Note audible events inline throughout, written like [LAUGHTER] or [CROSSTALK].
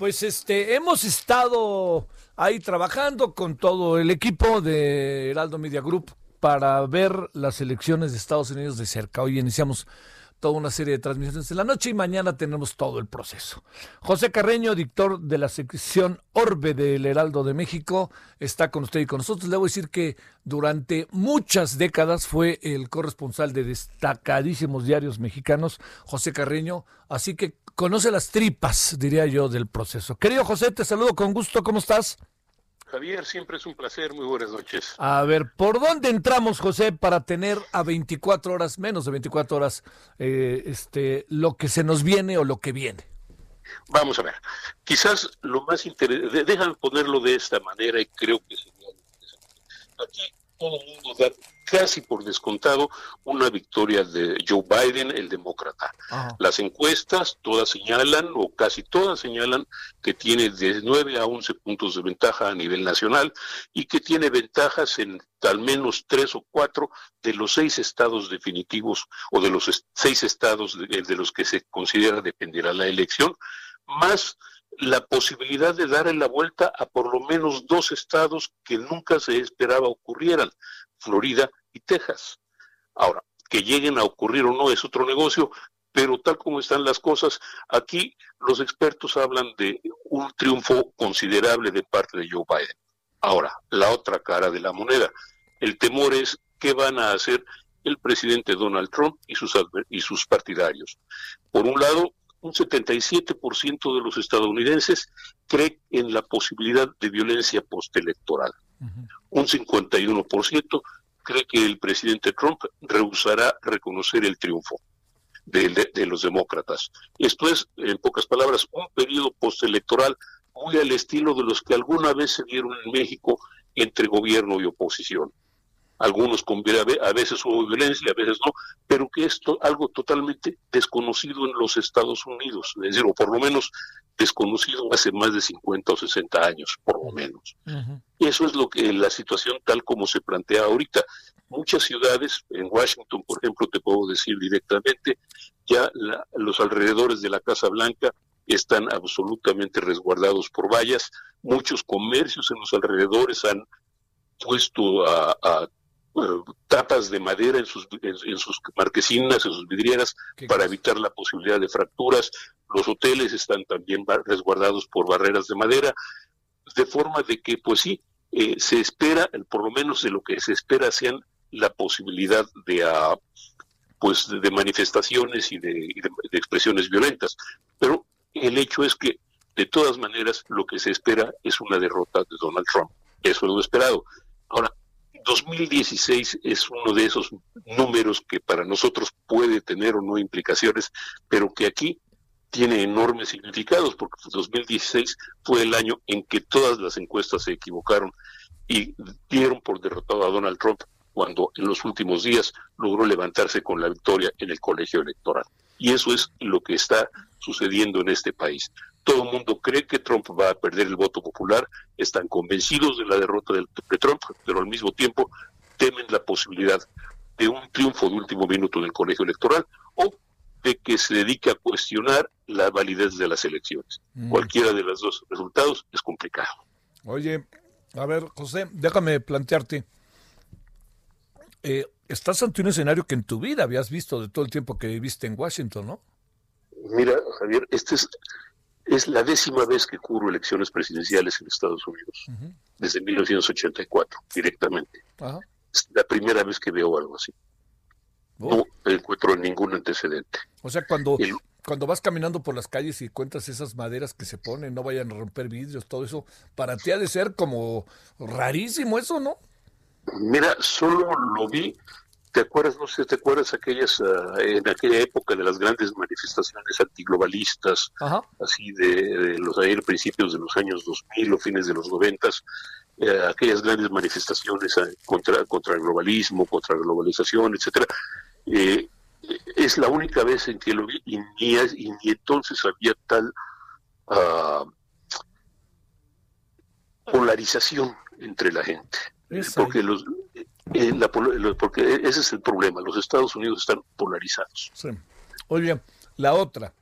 Pues este, hemos estado ahí trabajando con todo el equipo de Heraldo Media Group para ver las elecciones de Estados Unidos de cerca. Hoy iniciamos toda una serie de transmisiones en la noche y mañana tenemos todo el proceso. José Carreño, dictor de la sección Orbe del Heraldo de México, está con usted y con nosotros. Le voy a decir que durante muchas décadas fue el corresponsal de destacadísimos diarios mexicanos, José Carreño, así que conoce las tripas, diría yo, del proceso. Querido José, te saludo con gusto, ¿cómo estás? Javier, siempre es un placer. Muy buenas noches. A ver, ¿por dónde entramos, José, para tener a 24 horas, menos de 24 horas, eh, este, lo que se nos viene o lo que viene? Vamos a ver. Quizás lo más interesante, déjame ponerlo de esta manera y creo que sería Aquí todo el mundo da casi por descontado una victoria de Joe Biden, el demócrata. Las encuestas todas señalan, o casi todas señalan, que tiene de 9 a 11 puntos de ventaja a nivel nacional y que tiene ventajas en al menos tres o cuatro de los seis estados definitivos o de los seis estados de, de los que se considera dependerá la elección, más la posibilidad de darle la vuelta a por lo menos dos estados que nunca se esperaba ocurrieran, Florida y Texas. Ahora, que lleguen a ocurrir o no es otro negocio, pero tal como están las cosas, aquí los expertos hablan de un triunfo considerable de parte de Joe Biden. Ahora, la otra cara de la moneda, el temor es qué van a hacer el presidente Donald Trump y sus, y sus partidarios. Por un lado, un 77% de los estadounidenses cree en la posibilidad de violencia postelectoral. Un 51% cree que el presidente Trump rehusará reconocer el triunfo de, los demócratas. Esto es, en pocas palabras, un periodo postelectoral muy al estilo de los que alguna vez se dieron en México entre gobierno y oposición. Algunos con, a veces hubo violencia, a veces no, pero que es algo totalmente desconocido en los Estados Unidos, es decir, o por lo menos desconocido hace más de 50 o 60 años, por lo menos. Y eso es lo que la situación tal como se plantea ahorita. Muchas ciudades, en Washington, por ejemplo, te puedo decir directamente, ya los alrededores de la Casa Blanca están absolutamente resguardados por vallas. Muchos comercios en los alrededores han puesto a, tapas de madera en sus, en, sus marquesinas, en sus vidrieras, para evitar la posibilidad de fracturas. Los hoteles están también resguardados por barreras de madera, de forma de que, pues sí, eh, se espera, por lo menos de lo que se espera, sean la posibilidad de, uh, pues, de manifestaciones y de, expresiones violentas. Pero el hecho es que, de todas maneras, lo que se espera es una derrota de Donald Trump. Eso es lo esperado. Ahora, 2016 es uno de esos números que para nosotros puede tener o no implicaciones, pero que aquí tiene enormes significados, porque 2016 fue el año en que todas las encuestas se equivocaron y dieron por derrotado a Donald Trump cuando en los últimos días logró levantarse con la victoria en el colegio electoral. Y eso es lo que está sucediendo en este país. Todo el mundo cree que Trump va a perder el voto popular, están convencidos de la derrota de Trump, pero al mismo tiempo temen la posibilidad de un triunfo de último minuto del colegio electoral o de que se dedique a cuestionar la validez de las elecciones. Mm. Cualquiera de los dos resultados es complicado. Oye, a ver, José, déjame plantearte. Eh, estás ante un escenario que en tu vida habías visto de todo el tiempo que viviste en Washington, ¿no? Mira, Javier, este es es la décima vez que cubro elecciones presidenciales en Estados Unidos, desde 1984, directamente. Es la primera vez que veo algo así. Oh. No encuentro ningún antecedente. O sea, cuando, cuando vas caminando por las calles y encuentras esas maderas que se ponen, no vayan a romper vidrios, todo eso, para ti ha de ser como rarísimo eso, ¿no? Mira, solo lo vi ¿Te acuerdas, no sé, te acuerdas aquellas, ah, en aquella época de las grandes manifestaciones antiglobalistas, así de, los ayer principios de los años 2000 o fines de los 90, eh, aquellas grandes manifestaciones ah, contra, contra el globalismo, contra la globalización, etcétera, eh, es la única vez en que lo vi y ni, entonces había tal uh, polarización entre la gente. Porque los, eh, porque ese es el problema, los Estados Unidos están polarizados. Sí. Oye, la otra,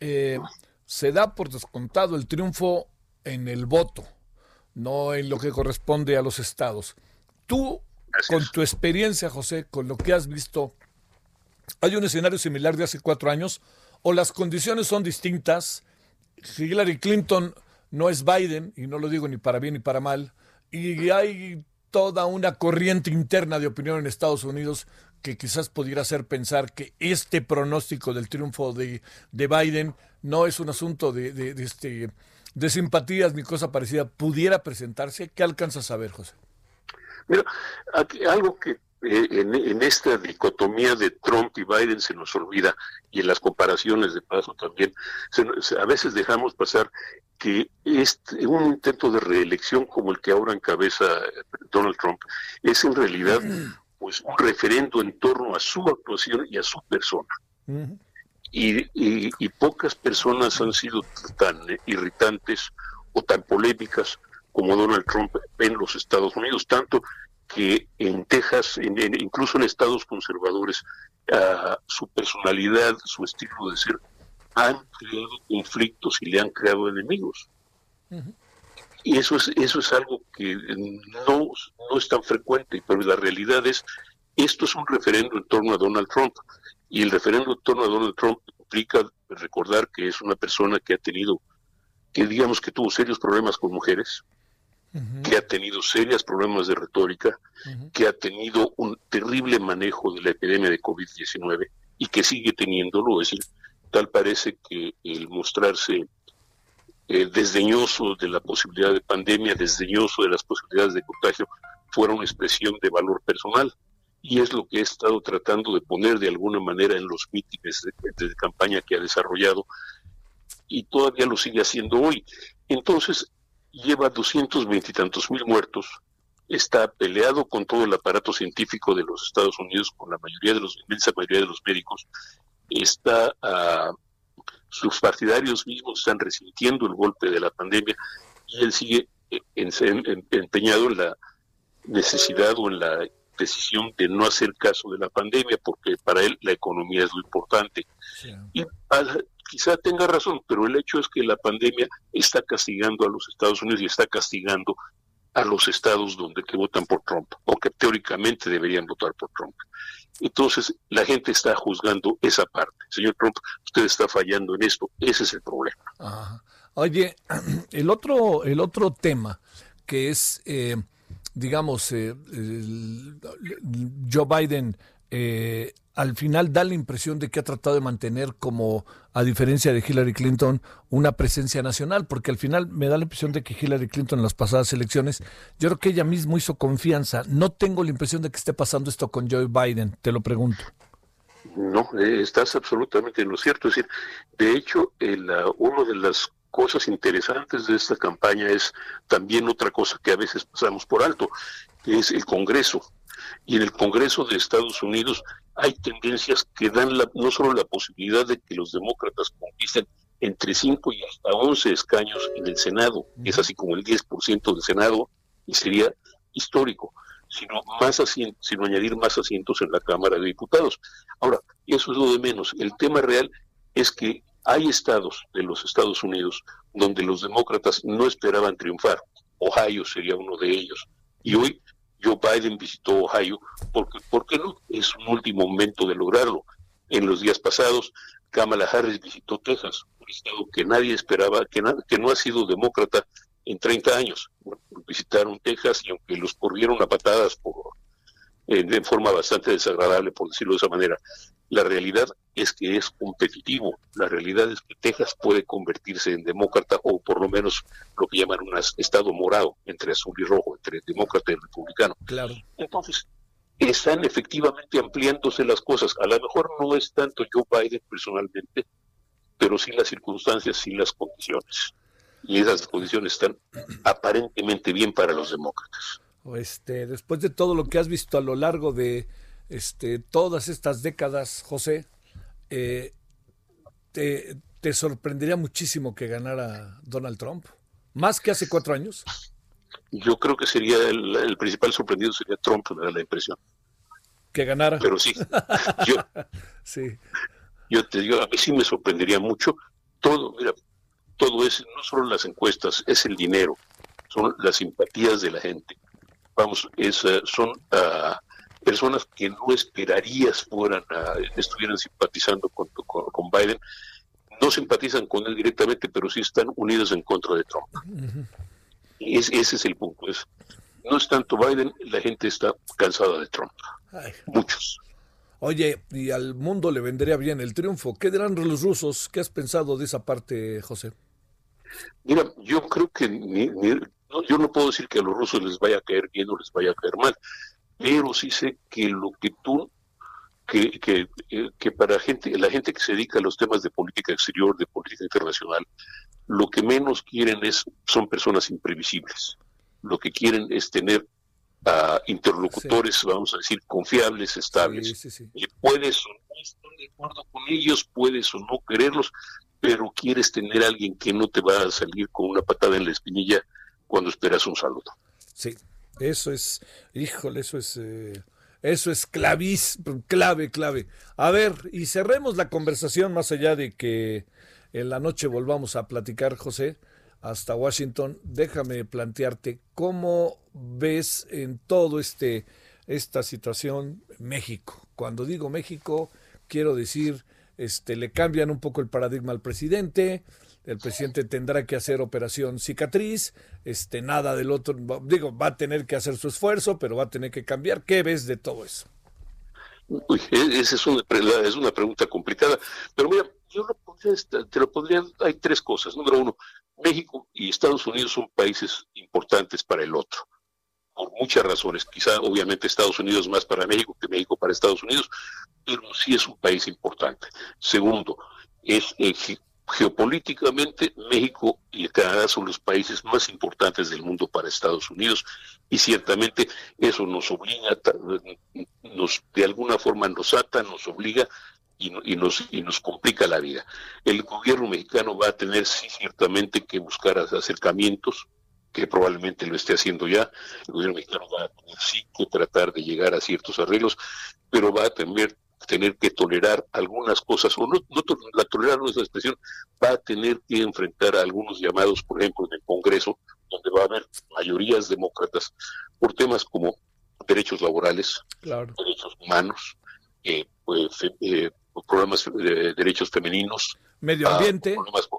eh, se da por descontado el triunfo en el voto, no en lo que corresponde a los estados. Tú, con tu experiencia, José, con lo que has visto, ¿hay un escenario similar de hace cuatro años o las condiciones son distintas? Hillary Clinton no es Biden, y no lo digo ni para bien ni para mal, y hay toda una corriente interna de opinión en Estados Unidos que quizás pudiera hacer pensar que este pronóstico del triunfo de, Biden no es un asunto de, de, este, de simpatías ni cosa parecida, pudiera presentarse. ¿Qué alcanzas a ver, José? Mira, algo que eh, en, esta dicotomía de Trump y Biden se nos olvida, y en las comparaciones de paso también, a veces dejamos pasar que este, un intento de reelección como el que ahora encabeza Donald Trump es en realidad pues un referendo en torno a su actuación y a su persona. y, pocas personas han sido tan irritantes o tan polémicas como Donald Trump en los Estados Unidos, tanto que en Texas, incluso en estados conservadores, ah, su personalidad, su estilo de ser, han creado conflictos y le han creado enemigos. Y eso es, eso es algo que no, no es tan frecuente, pero la realidad es, esto es un referendo en torno a Donald Trump. Y el referendo en torno a Donald Trump implica recordar que es una persona que ha tenido, que digamos que tuvo serios problemas con mujeres, que ha tenido serios problemas de retórica, que ha tenido un terrible manejo de la epidemia de COVID-19 y que sigue teniéndolo. Es decir, tal parece que el mostrarse eh, desdeñoso de la posibilidad de pandemia, desdeñoso de las posibilidades de contagio, fuera una expresión de valor personal. Y es lo que he estado tratando de poner de alguna manera en los mítines de, de campaña que ha desarrollado y todavía lo sigue haciendo hoy. Entonces, lleva doscientos veintitantos mil muertos, está peleado con todo el aparato científico de los Estados Unidos, con la mayoría de los, inmensa mayoría de los médicos, está ah, sus partidarios mismos están resintiendo el golpe de la pandemia y él sigue empeñado en la necesidad o en la decisión de no hacer caso de la pandemia porque para él la economía es lo importante. Y quizá tenga razón, pero el hecho es que la pandemia está castigando a los Estados Unidos y está castigando a los estados donde que votan por Trump o que teóricamente deberían votar por Trump. Entonces la gente está juzgando esa parte. Señor Trump, usted está fallando en esto. Ese es el problema. Oye, [CLEARS THROAT] el otro, el otro tema que es, eh, digamos, eh, Joe Biden eh, al final da la impresión de que ha tratado de mantener como, a diferencia de Hillary Clinton, una presencia nacional, porque al final me da la impresión de que Hillary Clinton en las pasadas elecciones, yo creo que ella misma hizo confianza. No tengo la impresión de que esté pasando esto con Joe Biden, te lo pregunto. No, eh, estás absolutamente en lo cierto. Es decir, de hecho, el, una de las cosas interesantes de esta campaña es también otra cosa que a veces pasamos por alto, que es el Congreso y en el Congreso de Estados Unidos hay tendencias que dan no solo la posibilidad de que los demócratas conquisten entre 5 y hasta 11 escaños en el Senado, es así como el 10% del Senado, y sería histórico, sino, más sino añadir más asientos en la Cámara de Diputados. Ahora, eso es lo de menos. El tema real es que hay estados de los Estados Unidos donde los demócratas no esperaban triunfar. Ohio sería uno de ellos. Y hoy Joe Biden visitó Ohio, porque, ¿por qué no? Es un último momento de lograrlo. En los días pasados, Kamala Harris visitó Texas, un estado que nadie esperaba, que, no ha sido demócrata en 30 años. visitaron Texas y aunque los corrieron a patadas por, eh, de forma bastante desagradable, por decirlo de esa manera, la realidad es que es competitivo. La realidad es que Texas puede convertirse en demócrata o por lo menos lo que llaman un estado morado entre azul y rojo, entre demócrata y republicano. Claro. Entonces, están efectivamente ampliándose las cosas. A lo mejor no es tanto Joe Biden personalmente, pero sí las circunstancias, sí las condiciones. Y esas condiciones están aparentemente bien para los demócratas. Este, después de todo lo que has visto a lo largo de este, todas estas décadas, José, eh, te, te, sorprendería muchísimo que ganara Donald Trump? ¿Más que hace cuatro años? Yo creo que sería el, principal sorprendido sería Trump, me da la impresión. Que ganara. Pero sí, yo, [LAUGHS] sí. yo te digo, a mí sí me sorprendería mucho todo, mira, todo es, no solo las encuestas, es el dinero, son las simpatías de la gente. Vamos, es, eh, son uh, personas que no esperarías fueran estuvieran simpatizando con, con, Biden, no simpatizan con él directamente, pero sí están unidos en contra de Trump. y ese es el punto. Es, no es tanto Biden, la gente está cansada de Trump. Muchos. Oye, y al mundo le vendría bien el triunfo. ¿Qué dirán los rusos? ¿Qué has pensado de esa parte, José? Mira, yo creo que yo no puedo decir que a los rusos les vaya a caer bien o les vaya a caer mal pero sí sé que lo que tú, que, que, eh, que para gente, la gente que se dedica a los temas de política exterior, de política internacional, lo que menos quieren es, son personas imprevisibles. Lo que quieren es tener a interlocutores, vamos a decir, confiables, estables. y puedes o no estar de acuerdo con ellos, puedes o no quererlos, pero quieres tener a alguien que no te va a salir con una patada en la espinilla cuando esperas un saludo. Sí, eso es, híjole, eso es, eh, eso es clavis, clave, clave. A ver, y cerremos la conversación más allá de que en la noche volvamos a platicar, José, hasta Washington. Déjame plantearte cómo ves en todo este esta situación México. Cuando digo México, quiero decir, este, le cambian un poco el paradigma al presidente, el presidente tendrá que hacer operación cicatriz, este, nada del otro, digo, va a tener que hacer su esfuerzo, pero va a tener que cambiar. ¿Qué ves de todo eso? Uy, e, esa es una, es una pregunta complicada, pero mira, yo lo podría, te lo podría, hay tres cosas. Número uno, México y Estados Unidos son países importantes para el otro, por muchas razones. Quizá, obviamente, Estados Unidos más para México que México para Estados Unidos, pero sí es un país importante. Segundo, es eh, geopolíticamente México y Canadá son los países más importantes del mundo para Estados Unidos y ciertamente eso nos obliga, de alguna forma nos ata, nos obliga y, nos y nos complica la vida. El gobierno mexicano va a tener sí ciertamente que buscar acercamientos que probablemente lo esté haciendo ya. El gobierno mexicano va a tener sí que tratar de llegar a ciertos arreglos, pero va a tener tener que tolerar algunas cosas, o no, la tolerar no es la expresión, va a tener que enfrentar a algunos llamados, por ejemplo, en el Congreso, donde va a haber mayorías demócratas por temas como derechos laborales, derechos humanos, eh, pues, eh, problemas de derechos femeninos, medio ambiente.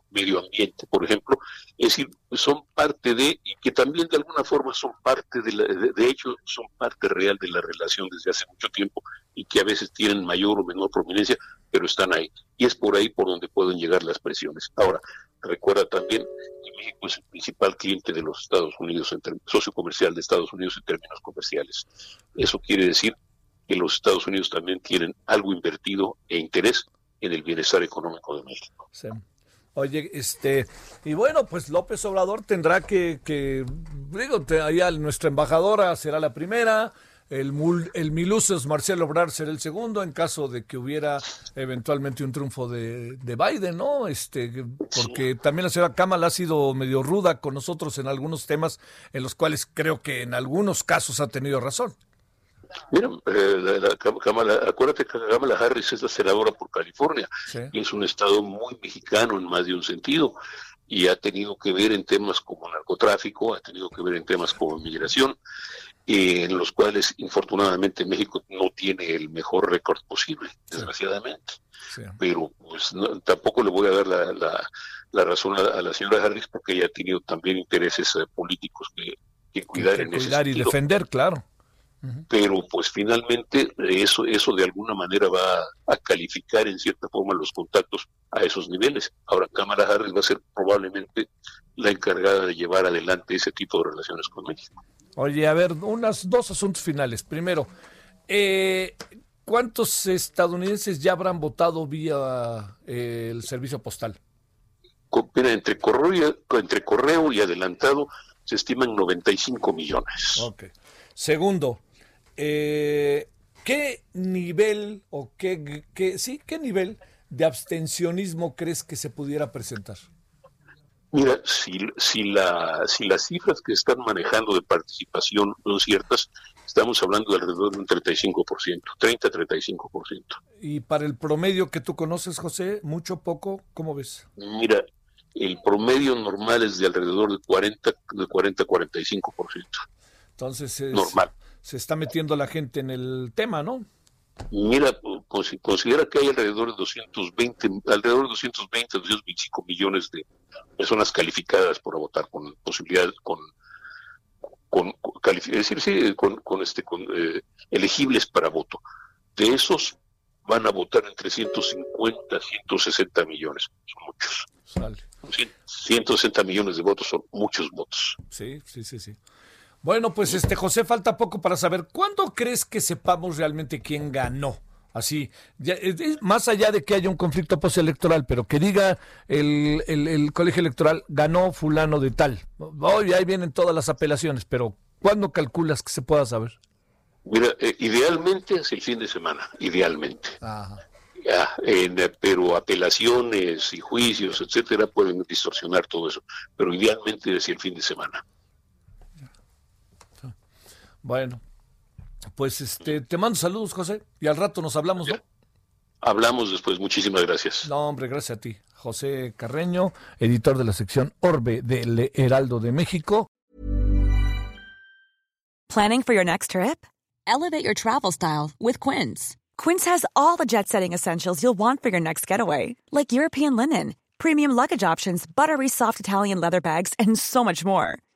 medio ambiente, por ejemplo. Es decir, son parte de, y que también de alguna forma son parte de, la, de, hecho, son parte real de la relación desde hace mucho tiempo y que a veces tienen mayor o menor prominencia, pero están ahí. Y es por ahí por donde pueden llegar las presiones. Ahora, recuerda también que México es el principal cliente de los Estados Unidos, en socio comercial de Estados Unidos en términos comerciales. Eso quiere decir que los Estados Unidos también tienen algo invertido e interés en el bienestar económico de México. Oye, este, y bueno, pues López Obrador tendrá que, que digo, allá nuestra embajadora será la primera, el, el Milusos Marcelo Obrar será el segundo en caso de que hubiera eventualmente un triunfo de, de Biden, ¿no? Este, porque también la señora Kamala ha sido medio ruda con nosotros en algunos temas en los cuales creo que en algunos casos ha tenido razón. Mira, eh, la, Kamala, acuérdate que Kamala Harris es la senadora por California y es un estado muy mexicano en más de un sentido y ha tenido que ver en temas como narcotráfico, ha tenido que ver en temas como migración, en los cuales infortunadamente México no tiene el mejor récord posible, desgraciadamente. Pero pues tampoco le voy a dar la, la, razón a, la señora Harris porque ella ha tenido también intereses eh, políticos que, que cuidar en ese cuidar y defender, claro pero pues finalmente eso, eso de alguna manera va a calificar en cierta forma los contactos a esos niveles. Ahora, Cámara Harris va a ser probablemente la encargada de llevar adelante ese tipo de relaciones con México. Oye, a ver, unas dos asuntos finales. Primero, Eh, ¿Cuántos estadounidenses ya habrán votado vía eh, el servicio postal? entre correo, entre correo y adelantado se estiman 95 millones. Ok. Segundo, eh, ¿qué nivel o qué, qué, sí, qué nivel de abstencionismo crees que se pudiera presentar? Mira, si, si, la, si las cifras que están manejando de participación son ciertas, estamos hablando de alrededor de un 35%, 30-35%. ¿Y para el promedio que tú conoces, José, mucho, poco, cómo ves? Mira, el promedio normal es de alrededor de 40, de 40-45%. Entonces, es, normal. Se está metiendo la gente en el tema, ¿no? Mira, considera que hay alrededor de 220, alrededor de 220, 225 millones de personas calificadas por votar con posibilidades, con, con, es decir, sí, con, con este, con, eh, elegibles para voto. De esos van a votar entre 150 160 millones. Son muchos. Sale. 160 millones de votos son muchos votos. Sí, sí, sí, sí. Bueno, pues este José, falta poco para saber cuándo crees que sepamos realmente quién ganó. Así, más allá de que haya un conflicto postelectoral, pero que diga el, el, colegio electoral ganó fulano de tal. Hoy ahí vienen todas las apelaciones, pero ¿cuándo calculas que se pueda saber? Mira, eh, idealmente es el fin de semana, idealmente. pero apelaciones y juicios, etcétera, pueden distorsionar todo eso. Pero idealmente es el fin de semana. Bueno, pues este, te mando saludos, José, y al rato nos hablamos, ¿no? Hablamos después, muchísimas gracias. No, hombre, gracias a ti. José Carreño, editor de la sección Orbe del Heraldo de México. Planning for your next trip? Elevate your travel style with Quince. Quince has all the jet-setting essentials you'll want for your next getaway, like European linen, premium luggage options, buttery soft Italian leather bags, and so much more.